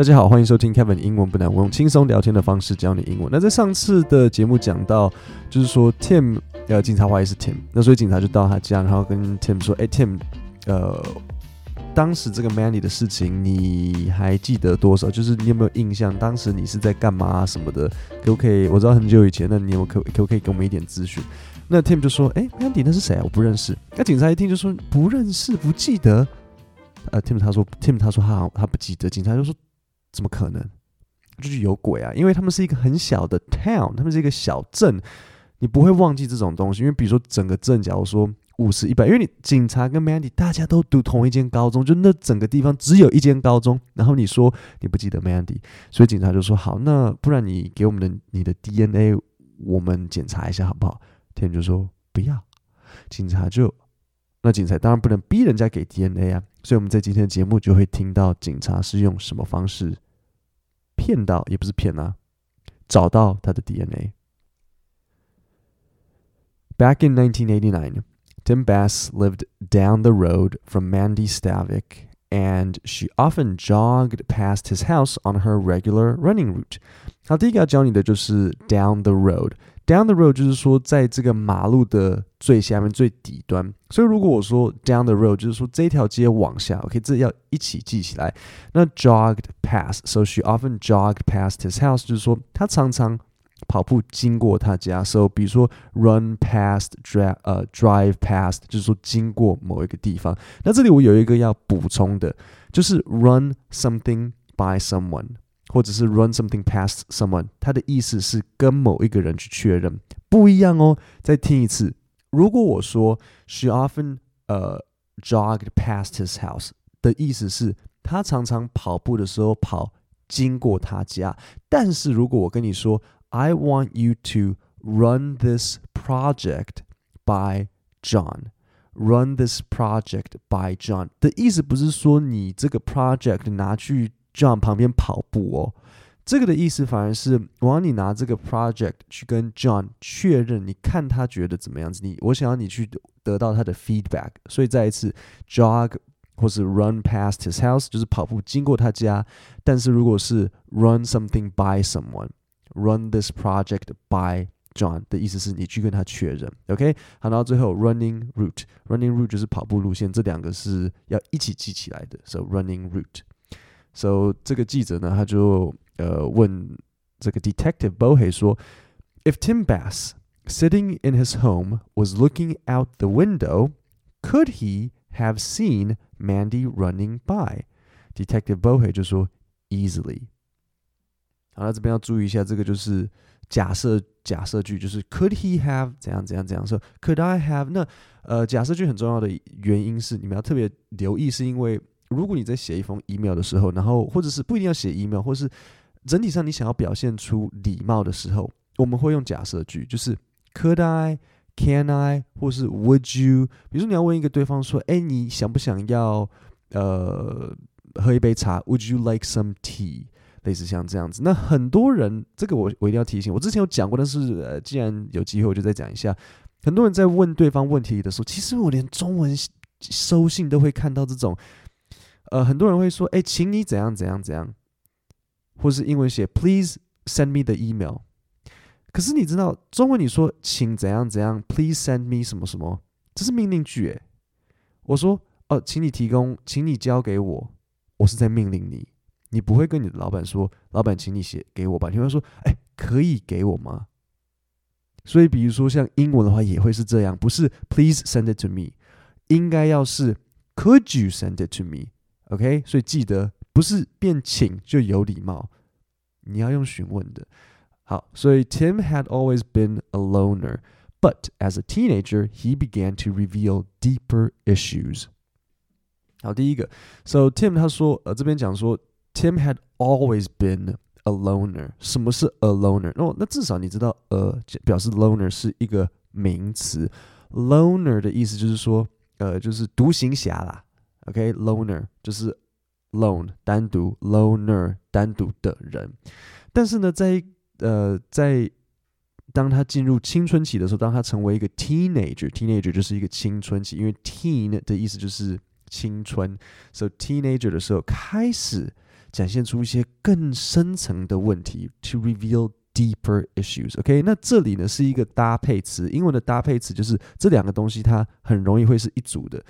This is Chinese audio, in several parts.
大家好，欢迎收听 Kevin 英文不难，我用轻松聊天的方式教你英文。那在上次的节目讲到，就是说 Tim 呃，警察怀疑是 Tim，那所以警察就到他家，然后跟 Tim 说：“哎，Tim，呃，当时这个 Mandy 的事情你还记得多少？就是你有没有印象？当时你是在干嘛、什么的？可不可以？我知道很久以前，那你有可可不可以给我们一点资讯？”那 Tim 就说：“哎，Mandy 那是谁啊？我不认识。”那警察一听就说：“不认识，不记得。”呃，Tim 他说：“Tim 他说他他不记得。”警察就说。怎么可能？就是有鬼啊！因为他们是一个很小的 town，他们是一个小镇，你不会忘记这种东西。因为比如说整个镇，假如说五十、一百，因为你警察跟 Mandy 大家都读同一间高中，就那整个地方只有一间高中。然后你说你不记得 Mandy，所以警察就说好，那不然你给我们的你的 DNA，我们检查一下好不好天就说不要，警察就那警察当然不能逼人家给 DNA 啊。所以我们在今天的节目就会听到警察是用什么方式骗到，也不是骗啊，找到他的 DNA。Back in 1989, Tim Bass lived down the road from Mandy Stavik, and she often jogged past his house on her regular running route. 好，第一个要教你的就是 down the road。 Down the road 就是说，在这个马路的最下面、最底端。所以如果我说 down the road，就是说这条街往下。OK，这要一起记起来。那 jogged past，so she often jogged past his house，就是说他常常跑步经过他家。So 比如说 run past drive 呃 drive past，就是说经过某一个地方。那这里我有一个要补充的，就是 run something by someone。或者是 run something past someone，它的意思是跟某一个人去确认，不一样哦。再听一次，如果我说 she often 呃、uh, jogged past his house 的意思是他常常跑步的时候跑经过他家，但是如果我跟你说 I want you to run this project by John，run this project by John 的意思不是说你这个 project 拿去。 John 旁边跑步哦，这个的意思反而是我让你拿这个 project 去跟 John 确认，你看他觉得怎么样子？你我想要你去得到他的 feedback，所以再一次 jog 或是 run past his house 就是跑步经过他家，但是如果是 run something by someone，run this project by John 的意思是你去跟他确认，OK？好，然后最后 running route，running route 就是跑步路线，这两个是要一起记起来的，so running route。So 这个记者呢，他就呃问这个 Detective Bohe 说：“If Tim Bass sitting in his home was looking out the window, could he have seen Mandy running by？” Detective Bohe 就说：“Easily。”好，那这边要注意一下，这个就是假设假设句，就是 Could he have 怎样怎样怎样说？Could I have？那呃假设句很重要的原因是你们要特别留意，是因为。 如果你在写一封 email 的时候，然后或者是不一定要写 email，或是整体上你想要表现出礼貌的时候，我们会用假设句，就是 Could I, Can I，或是 Would you？比如说你要问一个对方说，哎，你想不想要呃喝一杯茶？Would you like some tea？类似像这样子。那很多人，这个我我一定要提醒，我之前有讲过，但是呃，既然有机会，我就再讲一下。很多人在问对方问题的时候，其实我连中文收信都会看到这种。呃，很多人会说，哎，请你怎样怎样怎样，或是英文写 Please send me the email。可是你知道中文你说请怎样怎样，Please send me 什么什么，这是命令句诶。我说哦，请你提供，请你交给我，我是在命令你。你不会跟你的老板说，老板，请你写给我吧？你会说，哎，可以给我吗？所以比如说像英文的话也会是这样，不是 Please send it to me，应该要是 Could you send it to me’ me？OK，所以记得不是变请就有礼貌，你要用询问的。好，所以 Tim had always been a loner, but as a teenager, he began to reveal deeper issues. 好，第一个，So Tim 他说，呃，这边讲说 Tim had always been a loner。什么是 a loner？哦，那至少你知道，呃，表示 loner 是一个名词。Loner 的意思就是说，呃，就是独行侠啦。 OK，loner、就是 lone 单独，loner 单独的人。但是呢，在呃，在当他进入青春期的时候，当他成为一个 teenager，teenager 就是一个青春期，因为 teen 的意思就是青春，所以 teenager 的时候开始展现出一些更深层的问题，to reveal deeper issues。OK，那这里呢是一个搭配词，英文的搭配词就是这两个东西它很容易会是一组的。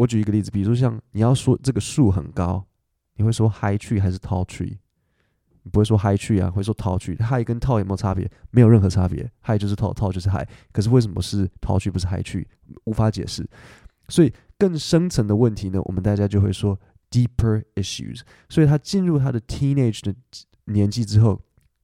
我举一个例子，比如说像你要说这个树很高，你会说 high tree 还是 tall tree？你不会说 high tree 啊，会说 tall tree。high 跟 tall 有没有差别？没有任何差别，high 就是 tall，tall 就是 high。可是为什么是 tall tree 不是 high tree？无法解释。所以更深层的问题呢，我们大家就会说 deeper issues。所以他进入他的 teenage 的年纪之后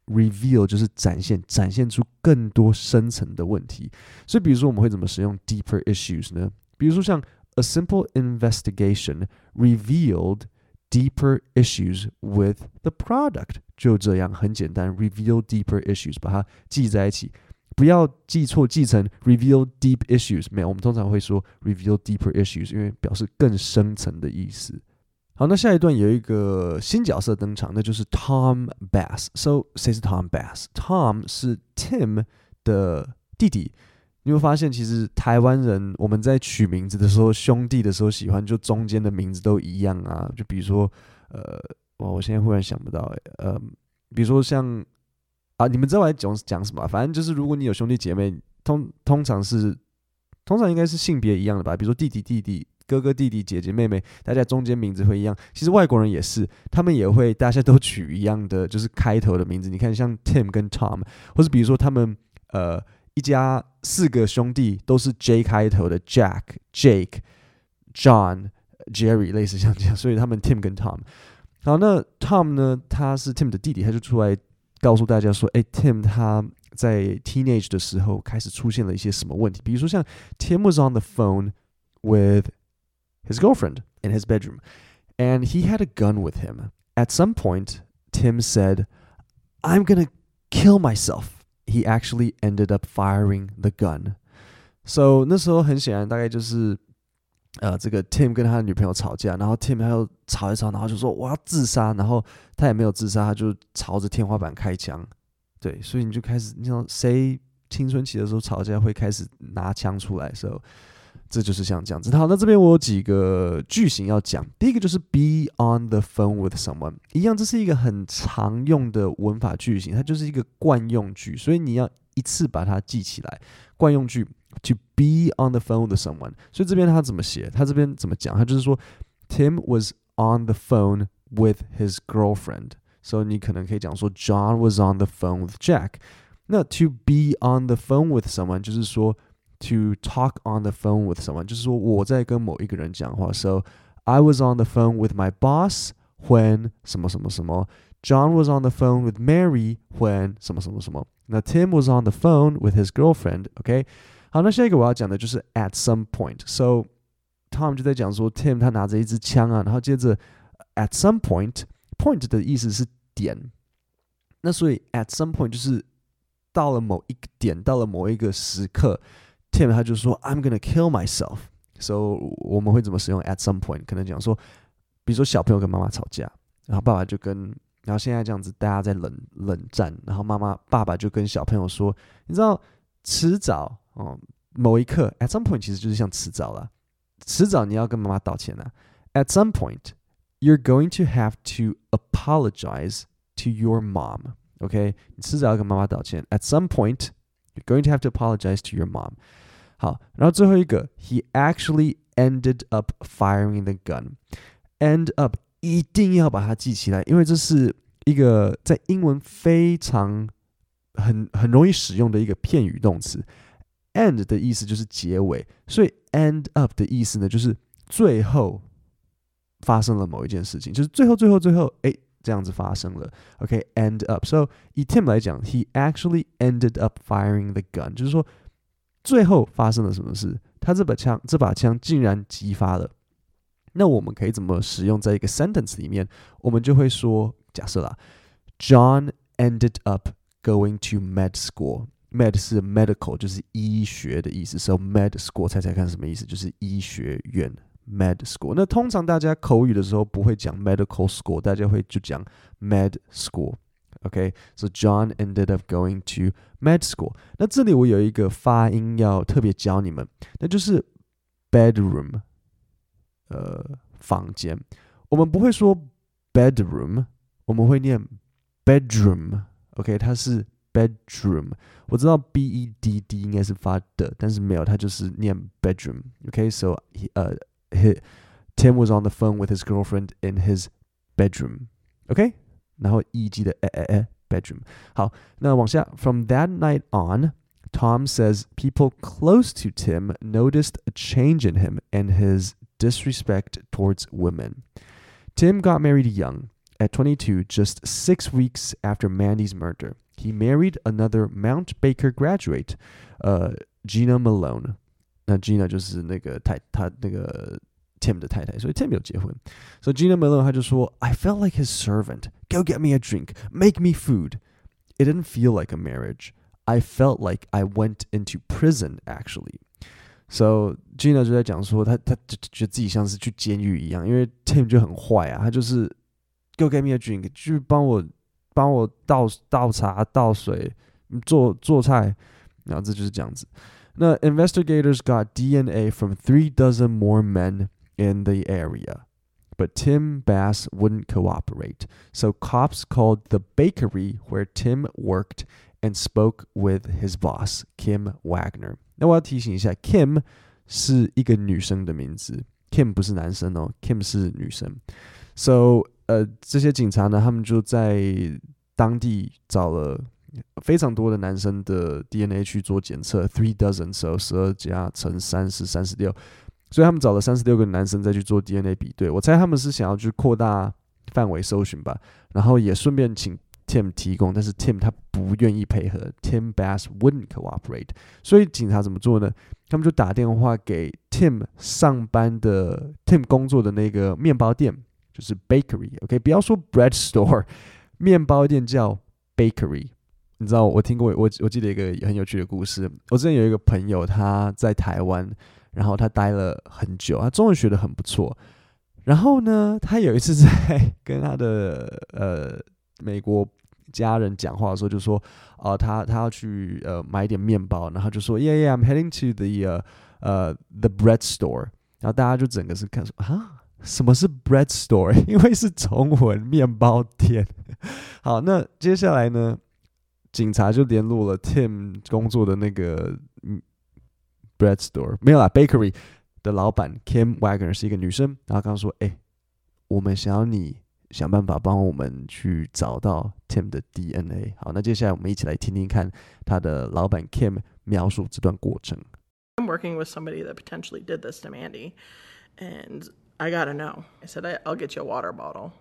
，reveal 就是展现，展现出更多深层的问题。所以比如说我们会怎么使用 deeper issues 呢？比如说像 a simple investigation revealed deeper issues with the product。就这样，很简单，reveal deeper issues，把它记在一起。不要记错，记成 reveal deep issues。没有，我们通常会说 reveal deeper issues，因为表示更深层的意思。好，那下一段有一个新角色登场，那就是 Tom Bass。So，谁是 Tom Bass？Tom 是 Tim 的弟弟。 你会发现，其实台湾人我们在取名字的时候，兄弟的时候喜欢就中间的名字都一样啊。就比如说，呃，我我现在忽然想不到，呃，比如说像。啊，你们知道我在讲讲什么？反正就是，如果你有兄弟姐妹，通通常是，通常应该是性别一样的吧？比如说弟弟弟弟、哥哥弟弟、姐姐妹妹，大家中间名字会一样。其实外国人也是，他们也会大家都取一样的，就是开头的名字。你看，像 Tim 跟 Tom，或是比如说他们呃一家四个兄弟都是 J 开头的，Jack、Jake、John、Jerry，类似像这样，所以他们 Tim 跟 Tom。好，那 Tom 呢？他是 Tim 的弟弟，他就出来。告诉大家说，哎，Tim 他在 teenage 的时候开始出现了一些什么问题？比如说，像 Tim was on the phone with his girlfriend in his bedroom, and he had a gun with him. At some point, Tim said, "I'm gonna kill myself." He actually ended up firing the gun. So 那时候很显然，大概就是。呃，这个 Tim 跟他的女朋友吵架，然后 Tim 他又吵一吵，然后就说我要自杀，然后他也没有自杀，他就朝着天花板开枪。对，所以你就开始，你知道谁青春期的时候吵架会开始拿枪出来的时候，这就是像这样子。好，那这边我有几个句型要讲，第一个就是 be on the phone with someone，一样，这是一个很常用的文法句型，它就是一个惯用句，所以你要一次把它记起来，惯用句。To be on the phone with someone，所以这边他怎么写？他这边怎么讲？他就是说，Tim was on the phone with his girlfriend。所以你可能可以讲说，John was on the phone with Jack。那 to be on the phone with someone 就是说 ，to talk on the phone with someone 就是说我在跟某一个人讲话。So I was on the phone with my boss when 什么什么什么。John was on the phone with Mary when 什么什么什么。那 Tim was on the phone with his girlfriend。OK。好，那下一个我要讲的就是 at some point。So Tom 就在讲说，Tim 他拿着一支枪啊，然后接着 at some point，point 的意思是点。那所以 at some point 就是到了某一个点，到了某一个时刻 ，Tim 他就说 I'm gonna kill myself。So 我们会怎么使用 at some point？可能讲说，比如说小朋友跟妈妈吵架，然后爸爸就跟，然后现在这样子大家在冷冷战，然后妈妈爸爸就跟小朋友说，你知道迟早。哦，某一刻，at some point 其实就是像迟早了，迟早你要跟妈妈道歉了。At some point, you're going to have to apologize to your mom. OK，你迟早要跟妈妈道歉。At some point, you're going to have to apologize to your mom. 好，然后最后一个，he actually ended up firing the gun. End up 一定要把它记起来，因为这是一个在英文非常很很容易使用的一个片语动词。end 的意思就是结尾，所以 end up 的意思呢，就是最后发生了某一件事情，就是最后最后最后，哎，这样子发生了。OK，end、up。So 以 Tim 来讲，he actually ended up firing the gun，就是说最后发生了什么事，他这把枪这把枪竟然击发了。那我们可以怎么使用在一个 sentence 里面？我们就会说，假设啦，John ended up going to med school。Med 是 medical，就是医学的意思。So med school，猜猜看什么意思？就是医学院。Med school。那通常大家口语的时候不会讲 medical school，大家会就讲 med school。OK，So John ended up going to med school。那这里我有一个发音要特别教你们，那就是 bedroom，呃，房间。我们不会说 bedroom，我们会念 bedroom，OK，它是 bedroom。我知道 b e d d 应该是发的，但是没有，它就是念 bedroom，OK，so he 呃，he Tim was on the phone with his girlfriend in his bedroom，OK， 然后 e 记得诶诶诶 bedroom。好，那往下，from that night on。Tom says people close to Tim noticed a change in him and his disrespect towards women. Tim got married young, at 22, just six weeks after Mandy's murder. He married another Mount Baker graduate, uh, Gina Malone. 那 Gina 就是那个太他那个 Tim 的太太，所以 Tim 有结婚。So Gina Malone 他就说，I felt like his servant. Go get me a drink. Make me food. It didn't feel like a marriage. I felt like I went into prison actually. So Gina 就在讲说，他他就觉得自己像是去监狱一样，因为 Tim 就很坏啊，他就是 Go get me a drink，去帮我帮我倒倒茶倒水做做菜，然后这就是这样子。那 investigators got DNA from three dozen more men in the area, but Tim Bass wouldn't cooperate. So cops called the bakery where Tim worked and spoke with his boss Kim Wagner。那我要提醒一下，Kim 是一个女生的名字，Kim 不是男生哦，Kim 是女生。So 呃，这些警察呢，他们就在当地找了非常多的男生的 DNA 去做检测，three dozen，所以十二加乘三是三十六， 所以他们找了三十六个男生再去做 DNA 比对。我猜他们是想要去扩大范围搜寻吧，然后也顺便请。Tim 提供，但是 Tim 他不愿意配合，Tim Bass wouldn't cooperate。所以警察怎么做呢？他们就打电话给 Tim 上班的 Tim 工作的那个面包店，就是 bakery。OK，不要说 bread store，面包店叫 bakery。你知道我听过我我记得一个很有趣的故事。我之前有一个朋友他在台湾，然后他待了很久，他中文学得很不错。然后呢，他有一次在 跟他的呃。美国家人讲话的时候就说，哦、他他要去呃买点面包，然后就说，Yeah, yeah, I'm heading to the 呃、uh, the bread store。然后大家就整个是看说，啊，什么是 bread store？因为是中文面包店。好，那接下来呢，警察就联络了 Tim 工作的那个嗯 bread store，没有啦，bakery 的老板 Kim Wagner 是一个女生，然后刚刚说，哎，我们想要你。想办法帮我们去找到 Tim 的 DNA。好，那接下来我们一起来听听看他的老板 Kim 描述这段过程。I'm working with somebody that potentially did this to Mandy, and I gotta know. I said, I'll get you a water bottle.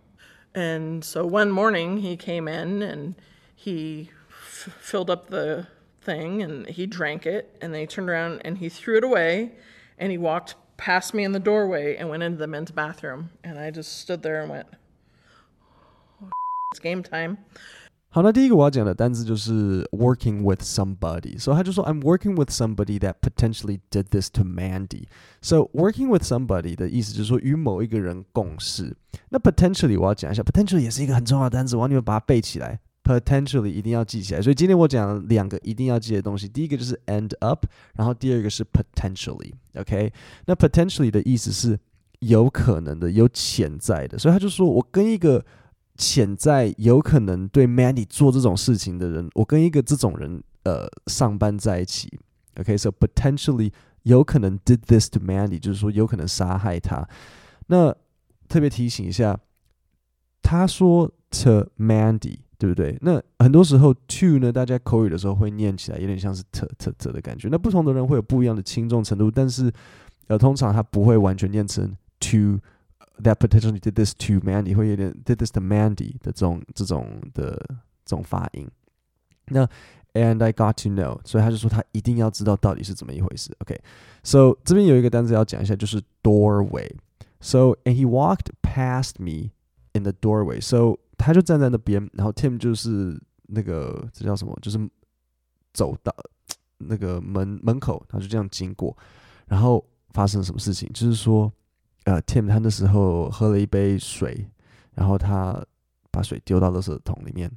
And so one morning he came in and he f- filled up the thing and he drank it, and then he turned around and he threw it away, and he walked past me in the doorway and went into the men's bathroom. And I just stood there and went, It's game time. 好，那第一个我要讲的单词就是 working with somebody，所以他就说 I'm working with somebody that potentially did this to Mandy。So working with somebody 的意思就是说与某一个人共事。那 potentially 我要讲一下，potentially 也是一个很重要的单词，我要你们把它背起来。 Potentially 一定要记起来。所以今天我讲两个一定要记的东西，第一个就是 end up，然后第二个是 potentially。OK，那 potentially 的意思是有可能的、有潜在的。所以他就说我跟一个潜在有可能对 Mandy 做这种事情的人，我跟一个这种人呃上班在一起，OK，so potentially 有可能 did this to Mandy，就是说有可能杀害他。那特别提醒一下，他说 to Mandy，对不对？那很多时候 to 呢，大家口语的时候会念起来有点像是 t t t 的感觉。那不同的人会有不一样的轻重程度，但是呃，通常他不会完全念成 to。That potentially did this to Mandy，会有点 did this to Mandy 的这种这种的这种发音。那 and I got to know，所以他就说他一定要知道到底是怎么一回事。OK，so、okay. 这边有一个单词要讲一下，就是 doorway。So and he walked past me in the doorway。So 他就站在那边，然后 Tim 就是那个这叫什么？就是走到 那个门门口，他就这样经过，然后发生了什么事情？就是说。呃，Tim 他那时候喝了一杯水，然后他把水丢到垃圾桶里面，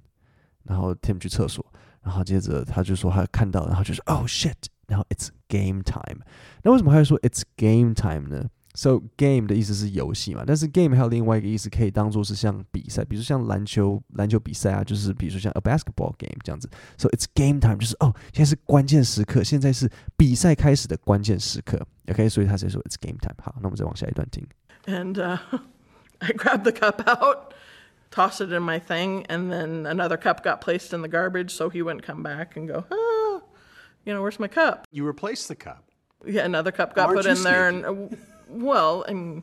然后 Tim 去厕所，然后接着他就说他看到，然后就说 Oh shit，然后 It's game time。那为什么他会说 It's game time 呢 So game 的意思是游戏嘛，但是 game 还有另外一个意思，可以当做是像比赛，比如像篮球篮球比赛啊，就是比如说像 a basketball game 这样子。So it's game time，就是哦，现在是关键时刻，现在是比赛开始的关键时刻。OK，所以他才说 it's game time。好，那我们再往下一段听。And uh, I grabbed the cup out, tossed it in my thing, and then another cup got placed in the garbage, so he wouldn't come back and go, ah, you know, where's my cup? You replaced the cup. Yeah, another cup got Aren't put you in there, sneaky? and uh, well, I mean,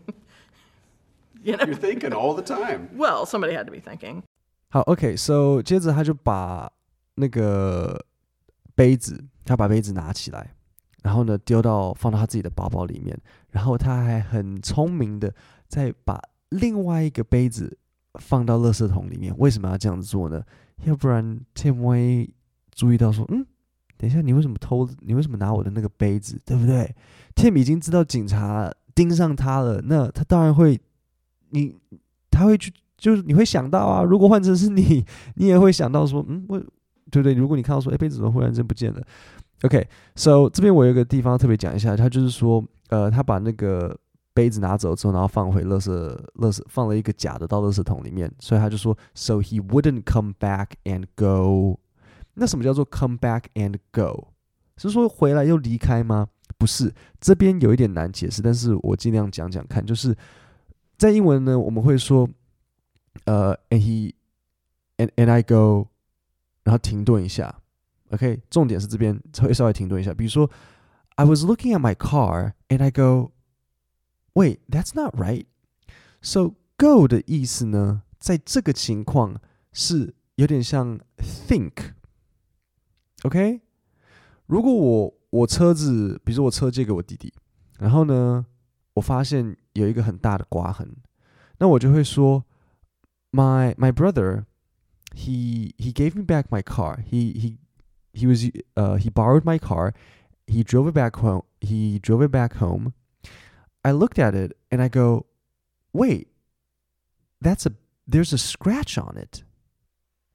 you know, You're thinking all the time. well, somebody had to be thinking. 好，OK，So、okay, 接着他就把那个杯子，他把杯子拿起来，然后呢丢到放到他自己的包包里面，然后他还很聪明的再把另外一个杯子放到垃圾桶里面。为什么要这样做呢？要不然 Tim 会注意到说，嗯，等一下，你为什么偷？你为什么拿我的那个杯子？对不对？Tim 已经知道警察盯上他了，那他当然会，你他会去。就是你会想到啊，如果换成是你，你也会想到说，嗯，我对不对？如果你看到说，哎，杯子怎么忽然间不见了？OK，So、这边我有一个地方特别讲一下，他就是说，呃，他把那个杯子拿走之后，然后放回垃圾，垃圾放了一个假的到垃圾桶里面，所以他就说，So he wouldn't come back and go。那什么叫做 come back and go？是说回来又离开吗？不是，这边有一点难解释，但是我尽量讲讲看，就是在英文呢，我们会说。呃、，and he and and I go，然后停顿一下，OK，重点是这边稍微稍微停顿一下。比如说，I was looking at my car and I go，wait, that's not right. So go 的意思呢，在这个情况是有点像 think，OK？、如果我我车子，比如说我车借给我弟弟，然后呢，我发现有一个很大的刮痕，那我就会说。my my brother he he gave me back my car he he he was uh he borrowed my car he drove it back home he drove it back home i looked at it and i go wait that's a there's a scratch on it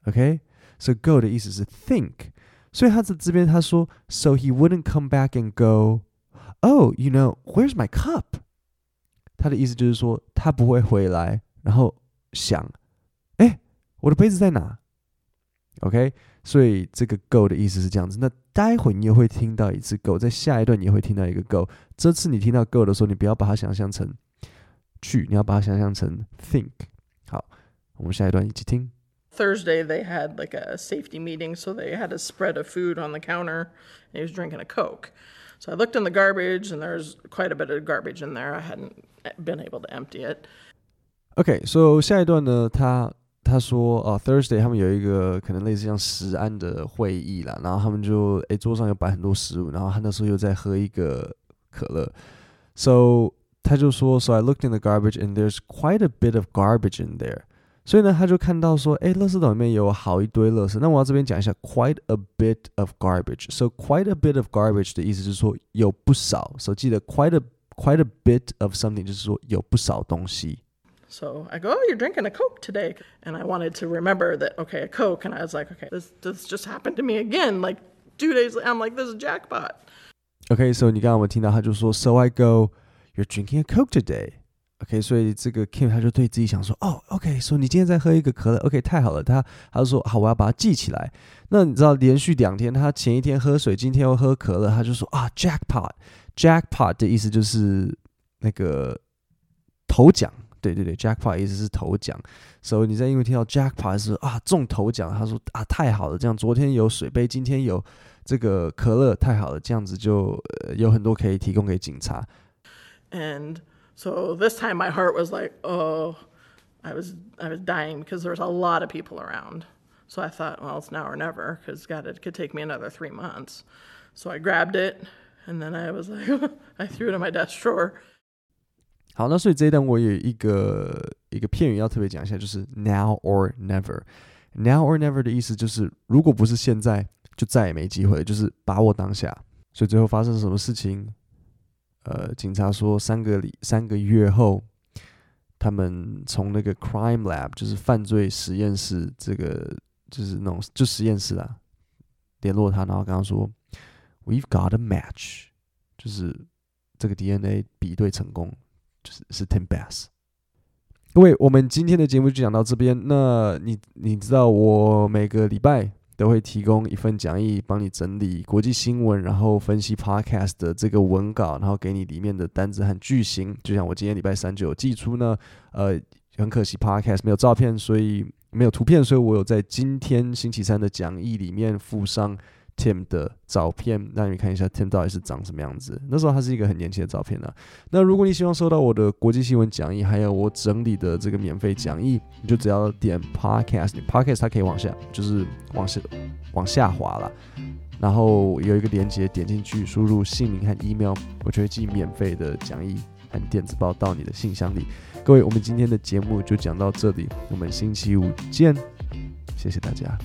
okay so go 的意思是 think 所以他在这边他说 so he wouldn't come back and go oh you know where's my cup 他的意思就是说他不会回来然后想哎我的杯子在哪？OK，所以这个 go 的意思是这样子。那待会你也会听到一次 go，在下一段你也会听到一个 go。这次你听到 go 的时候，你不要把它想象成去，你要把它想象成 think。好，我们下一段一起听。Thursday they had like a safety meeting, so they had a spread of food on the counter. And he was drinking a Coke. So I looked in the garbage, and there's quite a bit of garbage in there. I hadn't been able to empty it. OK，所以下一段呢，他。他说：“哦，Thursday 他们有一个可能类似像食安的会议啦，然后他们就诶桌上有摆很多食物，然后他那时候又在喝一个可乐，so 他就说：So I looked in the garbage and there's quite a bit of garbage in there。 所以呢，他就看到说，诶，垃圾桶里面有好一堆垃圾。那我要这边讲一下，quite a bit of garbage。So quite a bit of garbage 的意思就是说有不少。所以记得 quite a quite a bit of something 就是说有不少东西。” So I go, oh, you're drinking a Coke today. And I wanted to remember that, okay, a Coke. And I was like, okay, this, this just happened to me again. Like two days later, I'm like, this is jackpot. Okay, so 你刚刚有没有听到他就说，So I go, you're drinking a Coke today. OK，所以这个 Kim 他就对自己想说，哦，OK，说、你今天在喝一个可乐，OK，太好了。他他就说，好，我要把它记起来。那你知道连续两天，他前一天喝水，今天又喝可乐，他就说啊，jackpot，jackpot 的意思就是那个头奖。对对对，jackpot 意思是头奖，所以你在英文听到 jackpot 是啊中头奖，他说啊太好了，这样昨天有水杯，今天有这个可乐，太好了，这样子就、有很多可以提供给警察。And so this time my heart was like, oh, I was I was dying because there was a lot of people around. So I thought, well, it's now or never because God, it could take me another three months. So I grabbed it and then I was like, I threw it in my desk drawer. 好，那所以这一段我有一个一个片语要特别讲一下，就是 now or never。now or never 的意思就是，如果不是现在，就再也没机会，就是把握当下。所以最后发生什么事情？ 呃，警察说三个礼三个月后，他们从那个 crime lab，就是犯罪实验室，这个就是那种就实验室啊，联络他，然后跟他说，We've got a match，就是这个 DNA 比对成功。就是是 Tim Bass。各位，我们今天的节目就讲到这边。那你你知道我每个礼拜都会提供一份讲义，帮你整理国际新闻，然后分析 Podcast 的这个文稿，然后给你里面的单子和句型。就像我今天礼拜三就有寄出呢。呃，很可惜 Podcast 没有照片，所以没有图片，所以我有在今天星期三的讲义里面附上。Tim 的照片，让你看一下 Tim 到底是长什么样子。那时候他是一个很年轻的照片啊。那如果你希望收到我的国际新闻讲义，还有我整理的这个免费讲义，你就只要点 Podcast，Podcast 它可以往下，就是往下往下滑了。然后有一个链接，点进去，输入姓名和 email，我就会寄免费的讲义和电子报到你的信箱里。各位，我们今天的节目就讲到这里，我们星期五见，谢谢大家。